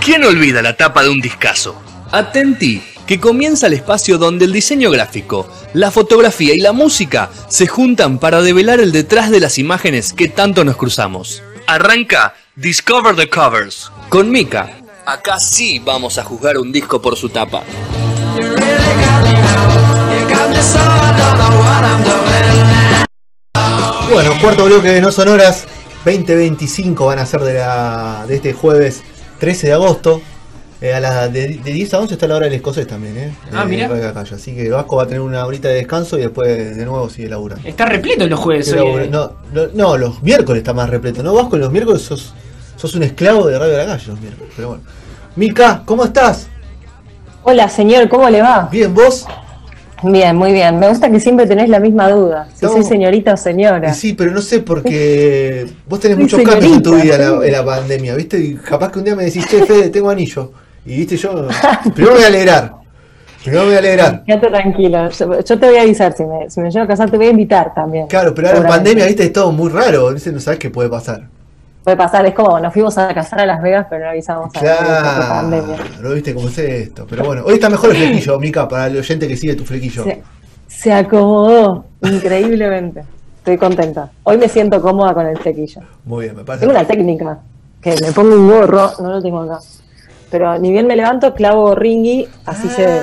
¿Quién olvida la tapa de un discazo? Atenti, que comienza el espacio donde el diseño gráfico, la fotografía y la música se juntan para develar el detrás de las imágenes que tanto nos cruzamos. Arranca Discover the Covers con Mika. Acá sí vamos a juzgar un disco por su tapa. Bueno, cuarto bloque de No Sonoras 2025 van a ser de, la, de este jueves 13 de agosto. Eh, a las de, de 10 a 11 está la hora del escocés también, ¿eh? Ah, De- mira. de la calle. Así que Vasco va a tener una horita de descanso y después de nuevo sigue laburando. Está repleto los jueves hoy. eh. no, no, no, los miércoles está más repleto. No, Vasco, los miércoles sos, sos un esclavo de Radio de la Calle los miércoles. Pero bueno. Mica, ¿cómo estás? Hola, señor, ¿cómo le va? Bien, vos. Bien, muy bien. Me gusta que siempre tenés la misma duda. Si No. soy señorita o señora. Sí, pero no sé porque vos tenés muchos cambios en tu señorita, vida en la, en la pandemia, ¿viste? Y capaz que un día me decís, che, Fede, tengo anillo. Y viste, yo. Primero me voy a alegrar. Primero me voy a alegrar. Quédate tranquilo. Yo, yo te voy a avisar. Si me, si me llevo a casar, te voy a invitar también. Claro, pero ahora en pandemia, viste, es todo muy raro. ¿viste? No sabes qué puede pasar. Puede pasar, es como nos fuimos a casar a Las Vegas, pero no avisamos a la pandemia. Claro, viste cómo es esto. Pero bueno, hoy está mejor el flequillo, Mica, para el oyente que sigue tu flequillo. Se, se acomodó increíblemente. Estoy contenta. Hoy me siento cómoda con el flequillo. Muy bien, me parece. Tengo una técnica que me pongo un gorro, no lo tengo acá. Pero ni bien me levanto, clavo ringui, así se ve.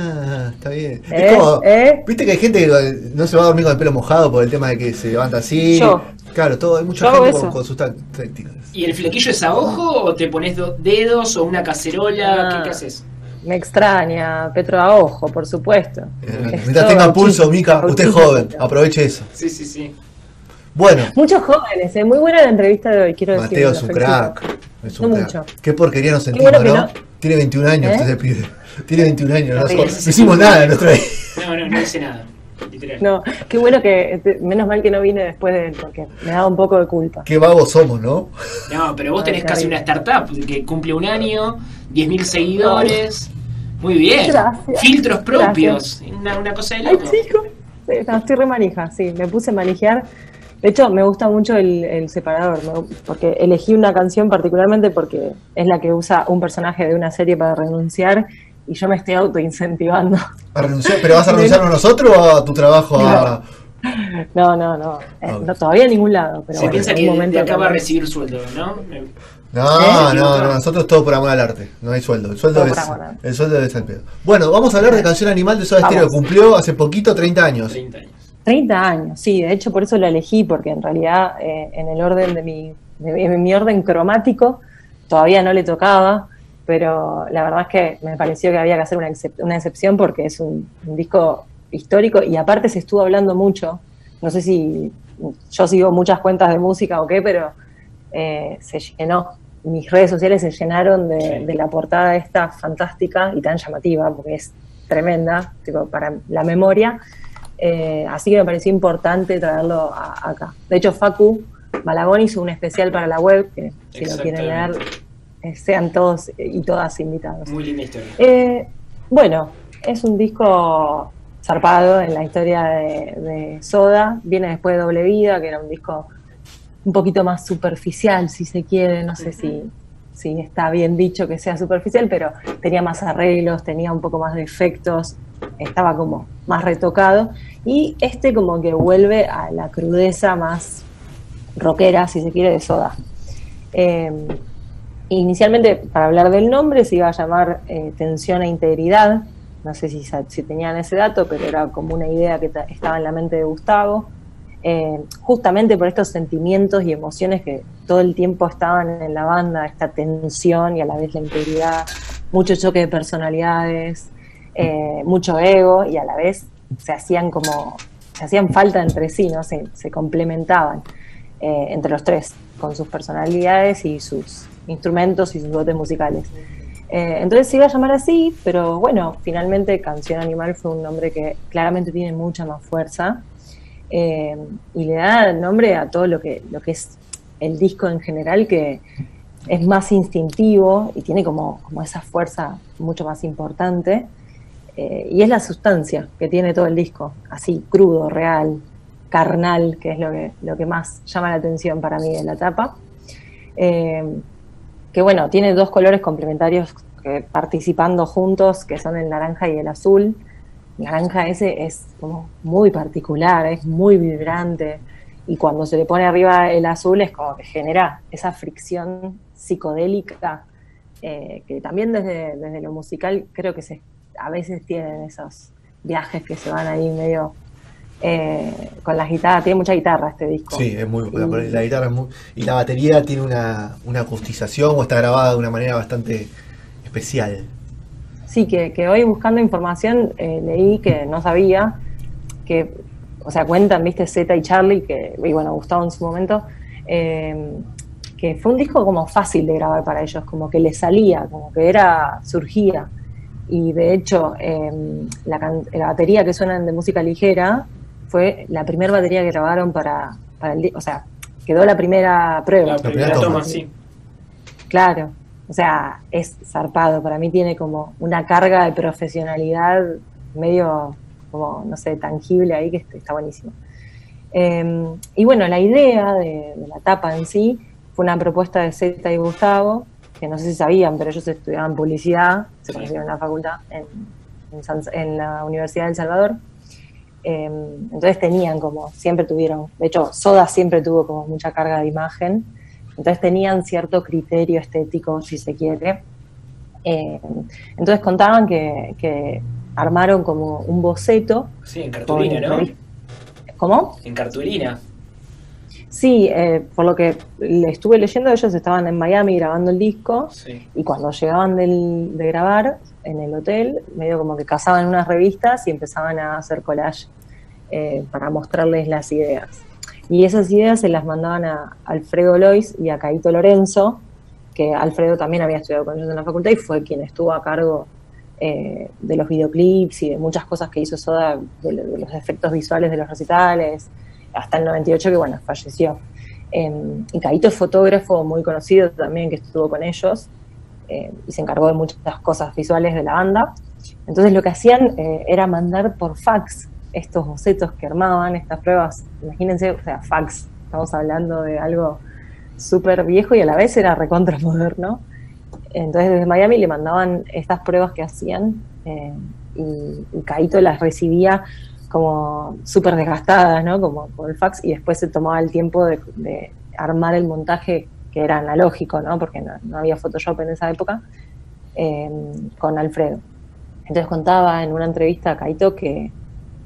Ah, está bien. ¿Eh? Es como, ¿Eh? viste que hay gente que no se va a dormir con el pelo mojado por el tema de que se levanta así. Yo. Claro, todo, hay mucha gente con, con sus tácticas. ¿Y el flequillo es a ojo o te pones do- dedos o una cacerola? Ah. ¿Qué, qué haces? Me extraña, Petro a ojo, por supuesto. Eh, Mientras tenga pulso, Mica, usted es joven, aproveche eso. Sí, sí, sí. Bueno, Muchos jóvenes, ¿eh? muy buena la entrevista de hoy, quiero decir. Mateo es un crack. Es un No crack. mucho. Qué porquería nos sentimos, bueno ¿no? no. Tiene 21 años, ¿Eh? ese pibe. Tiene 21 años, no hicimos nada en nuestra vida. No, no, no hice nada. No, qué bueno que, te- menos mal que no vine después de él, porque me daba un poco de culpa. Qué vagos somos, ¿no? No, pero vos Ay, tenés casi una startup que cumple un año, 10.000 seguidores. Muy bien. Gracias. Filtros propios. Una, una cosa de Ay, loco. chico. Sí, no, estoy re manija, sí, me puse a manejar. De hecho, me gusta mucho el, el separador, me- porque elegí una canción particularmente porque es la que usa un personaje de una serie para renunciar y yo me estoy autoincentivando. A renunciar, ¿Pero vas a renunciarnos nosotros o a tu trabajo? A... No, no, no, eh, no, todavía en ningún lado. Pero Se bueno, piensa en que de momento acá va a también. recibir sueldo, ¿no? Me- No, ¿Eh? no, no, nosotros todo por amor al arte, no hay sueldo. El sueldo Todo es el sueldo es el pedo. Bueno, vamos a hablar de Canción Animal de Soda Vamos. Stereo, cumplió hace poquito 30 años. 30 años. 30 años, sí, de hecho por eso la elegí, porque en realidad eh, en el orden de mi, de mi orden cromático todavía no le tocaba, pero la verdad es que me pareció que había que hacer una, excep- una excepción porque es un, un disco histórico y aparte se estuvo hablando mucho, no sé si yo sigo muchas cuentas de música o qué, pero eh, se llenó, mis redes sociales se llenaron de, Sí. de la portada esta fantástica y tan llamativa, porque es tremenda, tipo, para la memoria. Eh, así que me pareció importante traerlo a- acá. De hecho, Facu Malagón hizo un especial para la web, que si lo quieren leer, sean todos y todas invitados. Muy linda historia. Eh, bueno, es un disco zarpado en la historia de, de Soda. Viene después de Doble Vida, que era un disco un poquito más superficial, si se quiere. No sé si, si está bien dicho que sea superficial, pero tenía más arreglos, tenía un poco más de efectos, estaba como más retocado. Y este como que vuelve a la crudeza más rockera, si se quiere, de Soda. Eh, Inicialmente, para hablar del nombre, se iba a llamar eh, Tensión e Integridad. No sé si, tenían ese dato, pero era como una idea que ta- estaba en la mente de Gustavo. Eh, justamente por estos sentimientos y emociones que todo el tiempo estaban en la banda, esta tensión y a la vez la integridad, mucho choque de personalidades, eh, mucho ego y a la vez se hacían como, se hacían falta entre sí, ¿no? Se, se complementaban entre los tres, con sus personalidades y sus instrumentos y sus dotes musicales. Eh, entonces se iba a llamar así, pero bueno, finalmente Canción Animal fue un nombre que claramente tiene mucha más fuerza eh, y le da nombre a todo lo que, lo que es el disco en general, que es más instintivo y tiene como, como esa fuerza mucho más importante. eh, y es la sustancia que tiene todo el disco, así crudo, real, carnal, que es lo que, lo que más llama la atención para mí de la tapa. Que bueno, tiene dos colores complementarios participando juntos, que son el naranja y el azul. Naranja ese es como muy particular, es muy vibrante, y cuando se le pone arriba el azul es como que genera esa fricción psicodélica, eh, que también desde, desde lo musical creo que se, a veces tienen esos viajes que se van ahí medio eh, con las guitarras, tiene mucha guitarra este disco. Sí, es muy, la, guitarra es muy, y la batería tiene una, una acustización o está grabada de una manera bastante especial. Sí, que, que hoy buscando información eh, leí que no sabía que, o sea, cuentan, viste, Z y Charlie, que, y bueno, Gustavo en su momento, eh, que fue un disco como fácil de grabar para ellos, como que les salía, como que era, surgía. Y de hecho, la, la, batería que suenan de música ligera fue la primera batería que grabaron para, para el o sea, quedó la primera prueba. La primera toma, sí. Claro, o sea, es zarpado, para mí tiene como una carga de profesionalidad medio, como, no sé, tangible ahí que está buenísimo. Em, y bueno, la idea de, la tapa en sí fue una propuesta de Zeta y Gustavo, que no sé si sabían, pero ellos estudiaban publicidad, se conocieron en la facultad, en, en la Universidad de El Salvador. Em, entonces tenían como, siempre tuvieron, de hecho, Soda siempre tuvo como mucha carga de imagen, entonces tenían cierto criterio estético, si se quiere. Em, entonces contaban que, armaron como un boceto. Sí, en cartulina, ¿no? ¿Cómo? En cartulina. Sí, eh, por lo que le estuve leyendo, ellos estaban en Miami grabando el disco y cuando llegaban de grabar en el hotel, medio como que cazaban unas revistas y empezaban a hacer collage eh, para mostrarles las ideas. Y esas ideas se las mandaban a Alfredo Lois y a Caito Lorenzo, que Alfredo también había estudiado con ellos en la facultad y fue quien estuvo a cargo eh, de los videoclips y de muchas cosas que hizo Soda, de, los efectos visuales de los recitales, hasta el 98 que bueno, falleció. Em, y Caito es fotógrafo muy conocido también que estuvo con ellos eh, y se encargó de muchas cosas visuales de la banda. Entonces lo que hacían eh, era mandar por fax estos bocetos que armaban, estas pruebas, imagínense, o sea, fax, estamos hablando de algo súper viejo y a la vez era recontra moderno. Entonces desde Miami le mandaban estas pruebas que hacían eh, y, y Caito las recibía como súper desgastadas, ¿no? Como por el fax, y después se tomaba el tiempo de, armar el montaje que era analógico, ¿no? Porque no, había Photoshop en esa época, em, con Alfredo. Entonces contaba en una entrevista a Kaito que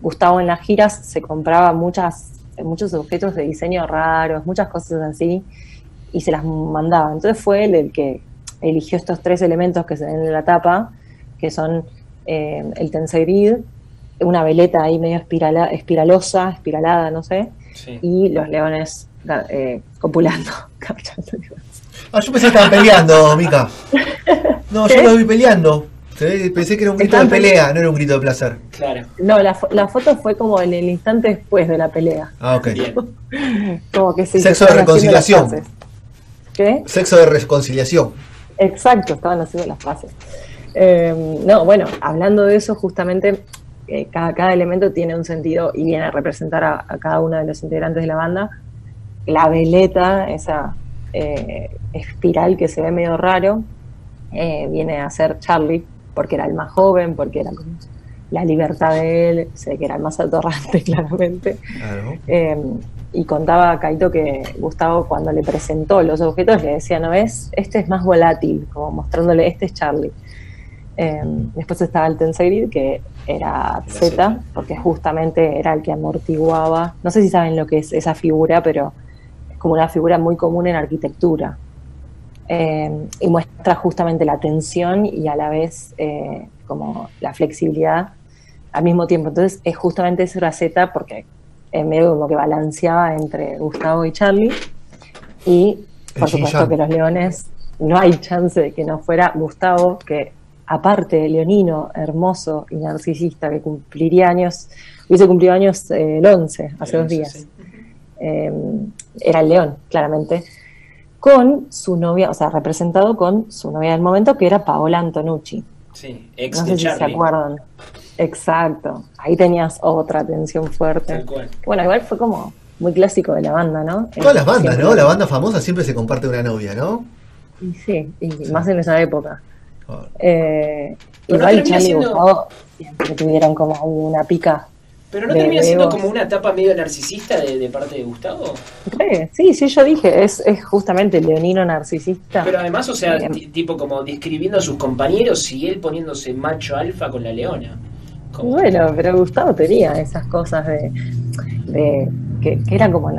Gustavo en las giras se compraba muchas, muchos objetos de diseño raros, muchas cosas así, y se las mandaba. Entonces fue él el que eligió estos tres elementos que se ven en la tapa, que son eh, el Tensei una veleta ahí medio espirala, espiralosa, espiralada, no sé, y los leones eh, copulando. ah, yo pensé que estaban peleando, Mica. No, yo los vi peleando. Pensé que era un grito de pelea, no era un grito de placer. Claro. No, la, la, foto fue como en el instante después de la pelea. Ah, ok. como que Sexo de reconciliación. ¿Qué? Sexo de reconciliación. Exacto, estaban haciendo las frases. Eh, no, bueno, hablando de eso, justamente cada, elemento tiene un sentido y viene a representar a, cada uno de los integrantes de la banda. La veleta, esa eh, espiral que se ve medio raro, eh, viene a ser Charlie, porque era el más joven, porque era la libertad de él, sé que era el más atorrante claramente. Eh, y contaba a Kaito que Gustavo cuando le presentó los objetos le decía, ¿no ves? Este es más volátil, como mostrándole, este es Charlie. después estaba el Tensei que era Z, porque justamente era el que amortiguaba. No sé si saben lo que es esa figura, pero es como una figura muy común en arquitectura. Eh, y muestra justamente la tensión y a la vez eh, como la flexibilidad al mismo tiempo. Entonces es justamente esa Z porque en medio como que balanceaba entre Gustavo y Charlie. Y por supuesto que los leones, no hay chance de que no fuera Gustavo, que aparte leonino, hermoso y narcisista, que cumpliría años, hubiese cumplido años eh, el 11, hace dos días. Em, era el león, claramente, con su novia, o sea, representado con su novia del momento, que era Paola Antonucci. Sí, ex no sé si se acuerdan. Exacto, ahí tenías otra tensión fuerte. Bueno, igual fue como muy clásico de la banda, ¿no? Todas las bandas, ¿no? La banda famosa siempre se comparte una novia, ¿no? Y sí, y más en esa época. Eh, igual Charlie y Gustavo siempre tuvieron como una pica. Pero no termina siendo como una etapa medio narcisista de, parte de Gustavo. Sí, sí, yo dije, es, es justamente leonino narcisista. Pero además, o sea, tipo como describiendo a sus compañeros y él poniéndose macho alfa con la leona. Bueno, pero Gustavo tenía esas cosas de, de que, que, era como,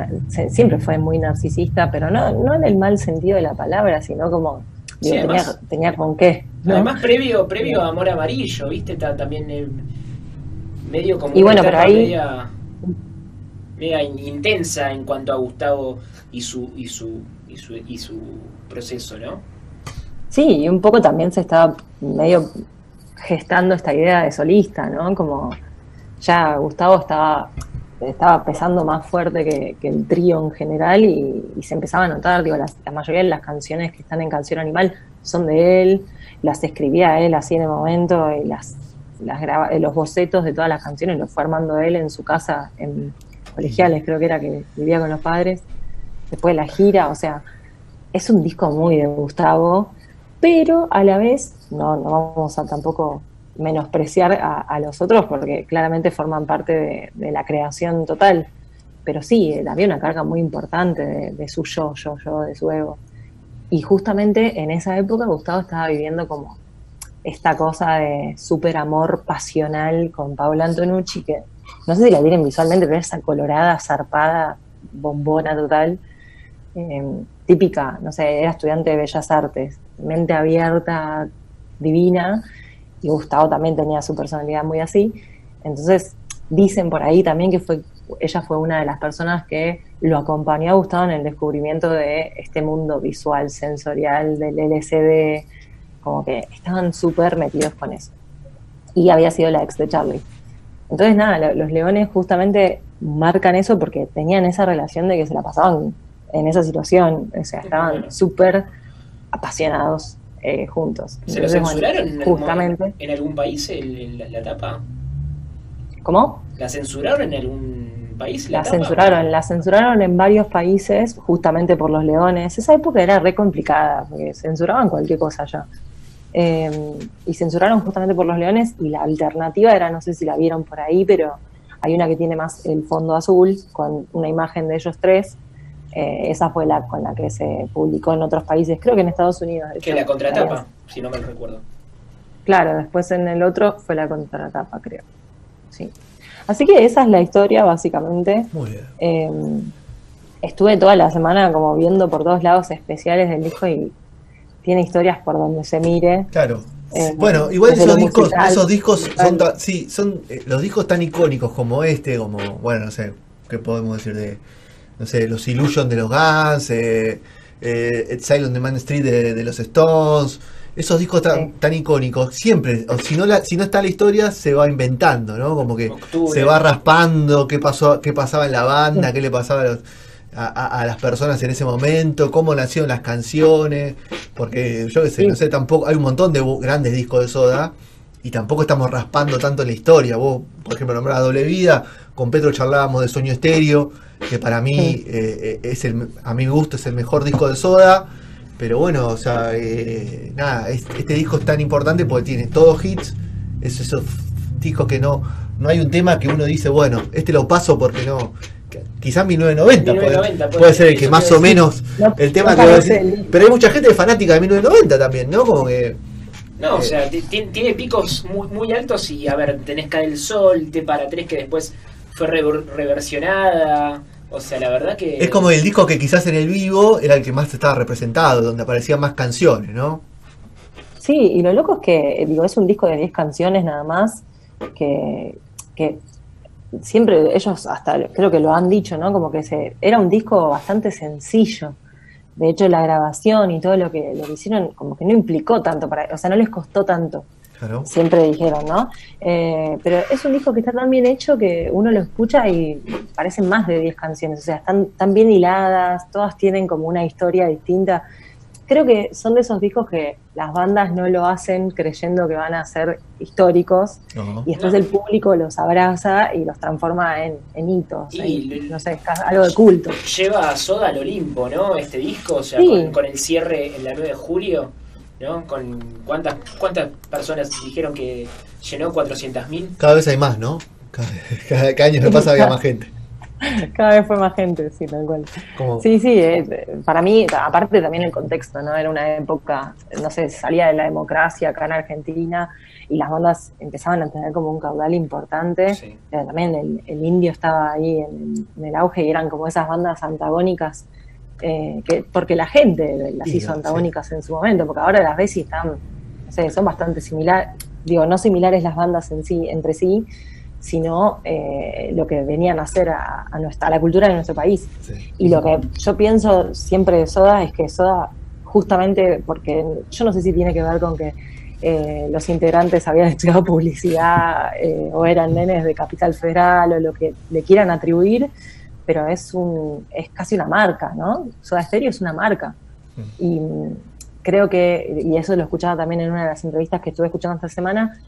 siempre fue muy narcisista, pero no, no en el mal sentido de la palabra, sino como tenía, con qué. Además, previo, previo a Amor Amarillo, ¿viste? También eh, medio como y bueno, pero ahí... media, intensa en cuanto a Gustavo y su, y su, y su, y su proceso, ¿no? Sí, y un poco también se estaba medio gestando esta idea de solista, ¿no? Como ya Gustavo estaba estaba pesando más fuerte que, el trío en general y, se empezaba a notar, digo, la mayoría de las canciones que están en Canción Animal son de él, las escribía él así en el momento y las, las eh, los bocetos de todas las canciones los fue armando él en su casa, en colegiales creo que era que vivía con los padres, después de la gira, o sea, es un disco muy de Gustavo, pero a la vez, no, no vamos a tampoco menospreciar a, los otros porque claramente forman parte de, la creación total. Pero sí, eh, había una carga muy importante de, su yo, yo, yo, de su ego. Y justamente en esa época Gustavo estaba viviendo como esta cosa de súper amor pasional con Paula Antonucci, que no sé si la tienen visualmente, pero esa colorada, zarpada, bombona total, em, típica, no sé, era estudiante de Bellas Artes, mente abierta, divina, y Gustavo también tenía su personalidad muy así. Entonces, dicen por ahí también que fue ella fue una de las personas que lo acompañó a Gustavo en el descubrimiento de este mundo visual, sensorial, del LCD, como que estaban súper metidos con eso. Y había sido la ex de Charlie. Entonces, nada, los leones justamente marcan eso porque tenían esa relación de que se la pasaban en esa situación, o sea, estaban súper apasionados eh, juntos. ¿Se lo censuraron en, justamente. en algún país la, tapa? ¿Cómo? ¿La censuraron en algún país? La, censuraron, la censuraron en varios países justamente por los leones. Esa época era re complicada, porque censuraban cualquier cosa ya. Em, y censuraron justamente por los leones y la alternativa era, no sé si la vieron por ahí, pero hay una que tiene más el fondo azul con una imagen de ellos tres eh, esa fue la con la que se publicó en otros países, creo que en Estados Unidos. Que la contratapa, si no me recuerdo. Claro, después en el otro fue la contratapa, creo. Sí. Así que esa es la historia, básicamente. Muy bien. Em, estuve toda la semana como viendo por todos lados especiales del disco y tiene historias por donde se mire. Claro. Eh, bueno, igual esos discos, esos discos son, sí, son eh, los discos tan icónicos como este, como, bueno, no sé, ¿qué podemos decir de no sé, los Illusion de los Guns, eh, eh, Exile on the Man Street de, los Stones, esos discos tan, tan icónicos, siempre, o si no, la, si no está la historia, se va inventando, ¿no? Como que se va raspando qué pasó, qué pasaba en la banda, qué le pasaba a, las personas en ese momento, cómo nacieron las canciones, porque yo qué sé, no sé, tampoco, hay un montón de grandes discos de soda y tampoco estamos raspando tanto la historia. Vos, por ejemplo, nombrás Doble Vida, con Petro charlábamos de Sueño Estéreo, que para mí eh, eh, es el, a mi gusto es el mejor disco de Soda. Pero bueno, o sea, eh, nada, este, disco es tan importante porque tiene todos hits, es esos discos que no, no hay un tema que uno dice, bueno, este lo paso porque no, quizás 1990, puede, ser el que más o menos el tema que pero hay mucha gente fanática de 1990 también, ¿no? Como que no, o sea, tiene picos muy, muy altos y a ver, tenés Cae el Sol, T para tres que después fue reversionada. O sea, la verdad que. Es como el disco que quizás en el vivo era el que más estaba representado, donde aparecían más canciones, ¿no? Sí, y lo loco es que, digo, es un disco de 10 canciones nada más, que, que siempre ellos hasta creo que lo han dicho, ¿no? Como que se, era un disco bastante sencillo. De hecho, la grabación y todo lo que, lo que hicieron, como que no implicó tanto para, o sea, no les costó tanto. Siempre dijeron, ¿no? Eh, pero es un disco que está tan bien hecho que uno lo escucha y parecen más de 10 canciones, o sea, están tan bien hiladas, todas tienen como una historia distinta. Creo que son de esos discos que las bandas no lo hacen creyendo que van a ser históricos y después el público los abraza y los transforma en, hitos, no sé, algo de culto. Lleva a Soda al Olimpo, ¿no? Este disco, o sea, con, el cierre en la 9 de julio, ¿no? Con cuántas cuántas personas dijeron que llenó 400.000. Cada vez hay más, ¿no? Cada, cada año que pasa había más gente. Cada vez fue más gente, sí, tal cual. Sí, sí, eh, para mí, aparte también el contexto, ¿no? Era una época, no sé, salía de la democracia acá en Argentina y las bandas empezaban a tener como un caudal importante. también el, indio estaba ahí en, el auge y eran como esas bandas antagónicas, eh, que, porque la gente las hizo antagónicas en su momento, porque ahora las ves y están, no sé, son bastante similares, digo, no similares las bandas en sí, entre sí, sino eh, lo que venían a hacer a, nuestra, la cultura de nuestro país. Y lo que yo pienso siempre de Soda es que Soda, justamente porque yo no sé si tiene que ver con que eh, los integrantes habían estudiado publicidad eh, o eran nenes de Capital Federal o lo que le quieran atribuir, pero es, un, es casi una marca, ¿no? Soda Stereo es una marca. Mm. Y creo que, y eso lo escuchaba también en una de las entrevistas que estuve escuchando esta semana,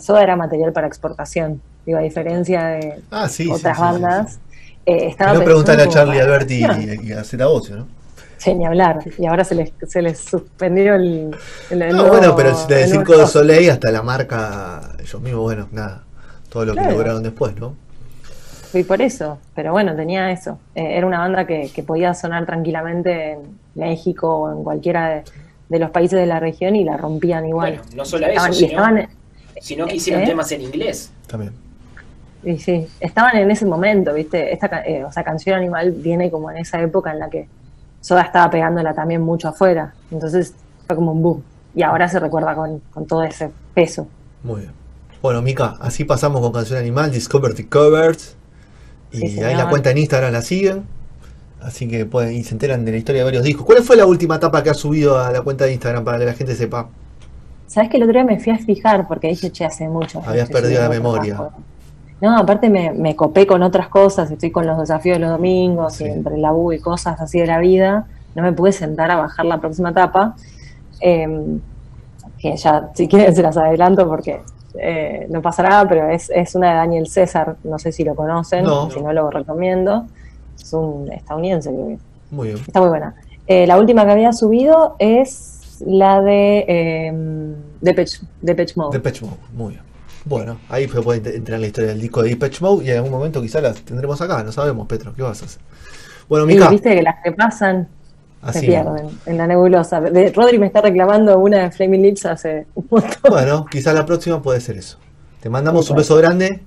Soda era material para exportación digo, a diferencia de ah, otras bandas. Eh, estaba no preguntarle a Charlie Alberti y, a Zeta Ocio, ¿no? Sí, ni hablar. Y ahora se les, se les suspendió el. no, bueno, pero desde Circo de Soleil hasta la marca, ellos mismos, bueno, nada. Todo lo que lograron después, ¿no? Y por eso, pero bueno, tenía eso. Eh, era una banda que, que, podía sonar tranquilamente en México o en cualquiera de, los países de la región y la rompían igual. Bueno, no solo eso, sino, sino, que hicieron ¿eh? temas en inglés. También. Y sí, estaban en ese momento, ¿viste? Esta eh, o sea, Canción Animal viene como en esa época en la que Soda estaba pegándola también mucho afuera. Entonces fue como un boom. Y ahora se recuerda con, todo ese peso. Muy bien. Bueno, Mika, así pasamos con Canción Animal, Discover the Covers. Y ahí la cuenta en Instagram la siguen. Así que pueden, y se enteran de la historia de varios discos. ¿Cuál fue la última etapa que has subido a la cuenta de Instagram para que la gente sepa? Sabes que el otro día me fui a fijar porque dije, che, hace mucho. Habías perdido la memoria. No, aparte me, me, copé con otras cosas, estoy con los desafíos de los domingos y entre la U y cosas así de la vida, no me pude sentar a bajar la próxima etapa, em, que ya si quieren se las adelanto porque eh, no pasará, pero es, es una de Daniel César, no sé si lo conocen, si no lo recomiendo, es un estadounidense creo Muy bien. Está muy buena. Eh, la última que había subido es la de eh, Depeche, Depeche Mode. Depeche Mode, muy bien. Bueno, ahí se puede entrar en la historia del disco de Depeche Mode y en algún momento quizás las tendremos acá, no sabemos, Petro, ¿qué vas a hacer? Bueno, Mica. viste que las que pasan se pierden en la nebulosa. Rodri me está reclamando una de Flaming Lips hace un montón. Bueno, quizás la próxima puede ser eso. Te mandamos un beso grande